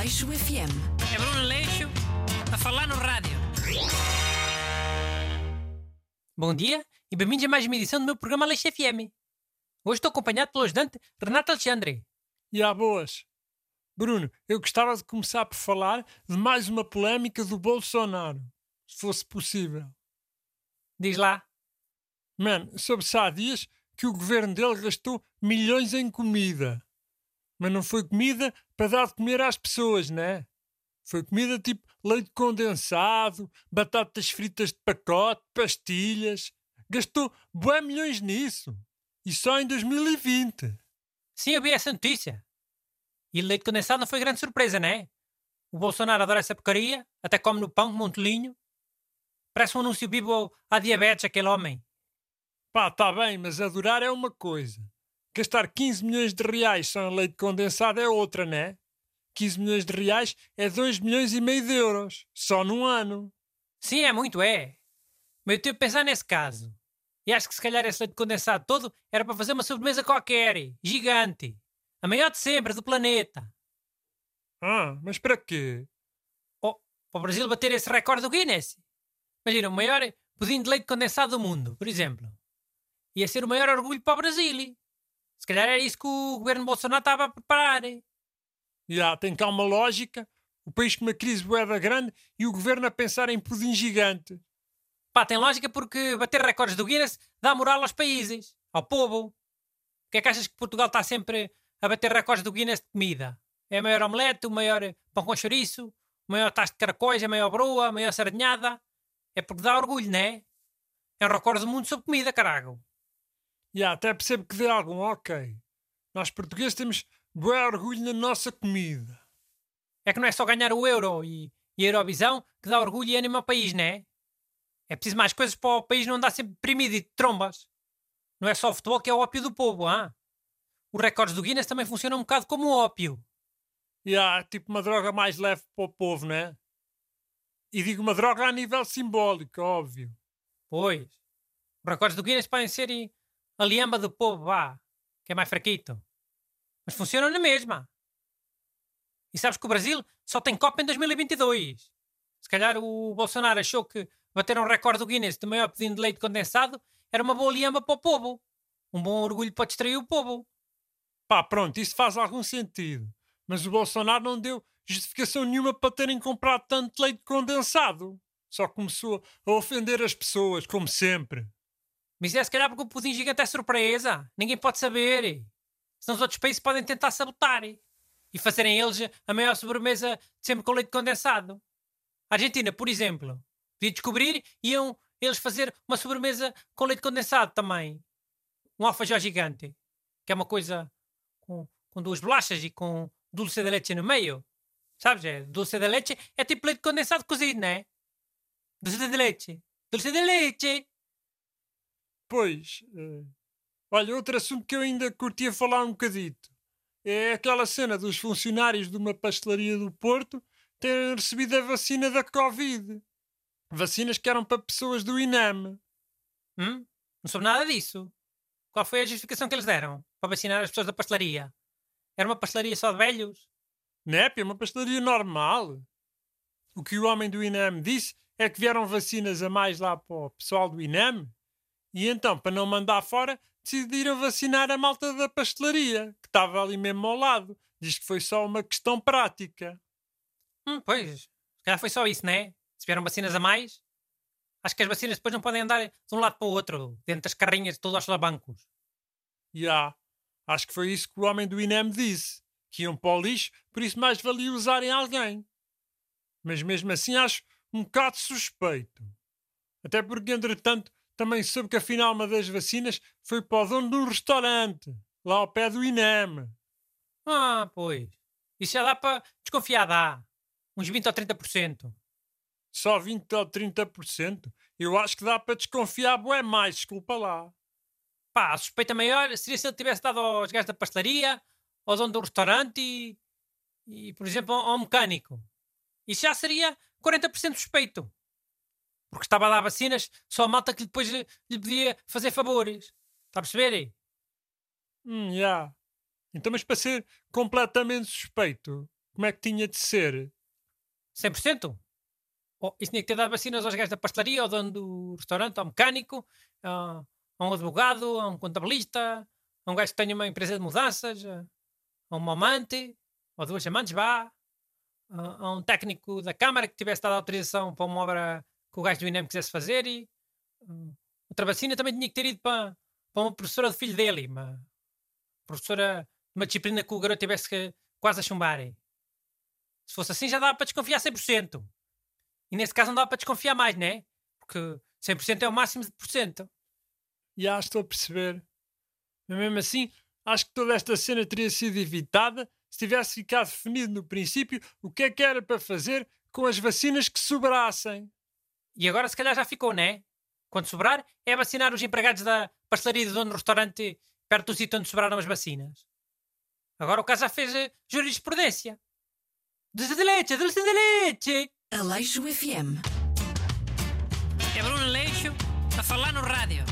Aleixo FM. É Bruno Leixo a falar no rádio. Bom dia e bem-vindos a mais uma edição do meu programa Leixo FM. Hoje estou acompanhado pelo ajudante Renato Alexandre. E há boas. Bruno, eu gostava de começar por falar de mais uma polémica do Bolsonaro, se fosse possível. Diz lá. Mano, soube-se há dias que o governo dele gastou milhões em comida. Mas não foi comida para dar de comer às pessoas, né? Foi comida tipo leite condensado, batatas fritas de pacote, pastilhas. Gastou bué milhões nisso. E só em 2020. Sim, eu vi essa notícia. E leite condensado não foi grande surpresa, né? O Bolsonaro adora essa porcaria, até come no pão como um. Parece um anúncio vivo à diabetes, aquele homem. Pá, tá bem, mas adorar é uma coisa. Gastar 15 milhões de reais só em leite condensado é outra, né? 15 milhões de reais é 2 milhões e meio de euros, só num ano. Sim, é muito, é. Mas eu tive a pensar nesse caso. E acho que se calhar esse leite condensado todo era para fazer uma sobremesa qualquer, gigante. A maior de sempre do planeta. Ah, mas para quê? Oh, para o Brasil bater esse recorde do Guinness. Imagina, o maior pudim de leite condensado do mundo, por exemplo. Ia ser o maior orgulho para o Brasil. Se calhar era isso que o governo Bolsonaro estava a preparar. Já, tem cá uma lógica. O país com uma crise boeda grande e o governo a pensar em pudim gigante. Pá, tem lógica porque bater recordes do Guinness dá moral aos países, ao povo. que é que achas que Portugal está sempre a bater recordes do Guinness de comida? É a maior omelete, o maior pão com chouriço, o maior tacho de caracóis, a maior broa, a maior sardinhada. É porque dá orgulho, né? É um recorde do mundo sobre comida, carago. Já, até percebo que dê algum, ok. Nós portugueses temos bom orgulho na nossa comida. É que não é só ganhar o euro e, e a Eurovisão que dá orgulho e ânimo ao país, né? É preciso mais coisas para o país não andar sempre deprimido e de trombas. Não é só o futebol que é o ópio do povo, ah? Os recordes do Guinness também funcionam um bocado como ópio. E há tipo uma droga mais leve para o povo, né? E digo uma droga a nível simbólico, óbvio. Pois. Os recordes do Guinness podem ser a liamba do povo, vá, que é mais fraquito. Mas funcionam na mesma. E sabes que o Brasil só tem Copa em 2022. Se calhar o Bolsonaro achou que bater um recorde do Guinness de maior pedido de leite condensado era uma boa liamba para o povo. Um bom orgulho para distrair o povo. Pá, pronto, isso faz algum sentido. Mas o Bolsonaro não deu justificação nenhuma para terem comprado tanto leite condensado. Só começou a ofender as pessoas, como sempre. Mas é se calhar porque o pudim gigante é surpresa. Ninguém pode saber. Senão os outros países podem tentar sabotar. E fazerem eles a maior sobremesa de sempre com leite condensado. A Argentina, por exemplo, podia descobrir iam eles fazer uma sobremesa com leite condensado também. Um alfajor gigante. Que é uma coisa com, com duas bolachas e com dulce de leite no meio. Sabes? É, dulce de leite é tipo leite condensado cozido, não é? Dulce de leite. Dulce de leite. Pois. Uh, olha, outro assunto que eu ainda curtia falar um bocadito. É aquela cena dos funcionários de uma pastelaria do Porto terem recebido a vacina da Covid. Vacinas que eram para pessoas do INEM. Hum? Não soube nada disso. Qual foi a justificação que eles deram para vacinar as pessoas da pastelaria? Era uma pastelaria só de velhos? É uma pastelaria normal. O que o homem do INEM disse é que vieram vacinas a mais lá para o pessoal do INEM e então, para não mandar fora, decidiram vacinar a malta da pastelaria, que estava ali mesmo ao lado. Diz que foi só uma questão prática. Hum, pois, se calhar foi só isso, né? Se vieram vacinas a mais, acho que as vacinas depois não podem andar de um lado para o outro, dentro das carrinhas de todos os solavancos. Já, yeah. acho que foi isso que o homem do INEM disse, que iam para o lixo, por isso mais valia usarem alguém. Mas mesmo assim acho um bocado suspeito. Até porque, entretanto, também soube que afinal uma das vacinas foi para o dono de um restaurante, lá ao pé do INEM. Ah, pois. Isso já dá para desconfiar, dá. Uns 20 ou 30%. Só 20 ou 30%? Eu acho que dá para desconfiar bué mais, desculpa lá. Pá, a suspeita maior seria se ele tivesse dado aos gajos da pastelaria, ao dono do restaurante e, e por exemplo, ao mecânico. Isso já seria 40% suspeito. Porque estava a dar vacinas só a malta que depois lhe, lhe podia fazer favores. Está a perceber? Hum, já. Yeah. Então, mas para ser completamente suspeito, como é que tinha de ser? 100%? Oh, isso tinha que ter dado vacinas aos gajos da pastelaria, ao dono do restaurante, ao mecânico, a, a um advogado, a um contabilista, a um gajo que tenha uma empresa de mudanças, a, a um amante, ou duas amantes, vá, a, a, um técnico da Câmara que tivesse dado autorização para uma obra que o gajo do INEM quisesse fazer e uh, outra vacina também tinha que ter ido para, para uma professora do filho dele, uma professora de uma disciplina que o garoto tivesse que, quase a chumbar. Se fosse assim já dava para desconfiar 100%. E nesse caso não dá para desconfiar mais, né? Porque 100% é o máximo de porcento. Já estou a perceber. Mas mesmo assim, acho que toda esta cena teria sido evitada se tivesse ficado definido no princípio o que é que era para fazer com as vacinas que sobrassem. E agora se calhar já ficou, né? Quando sobrar, é vacinar os empregados da pastelaria do dono do restaurante perto do sítio onde sobraram as vacinas. Agora o caso já fez uh, jurisprudência. Dulce de leite, dulce de leite! Aleixo FM. É Bruno Aleixo a falar no rádio.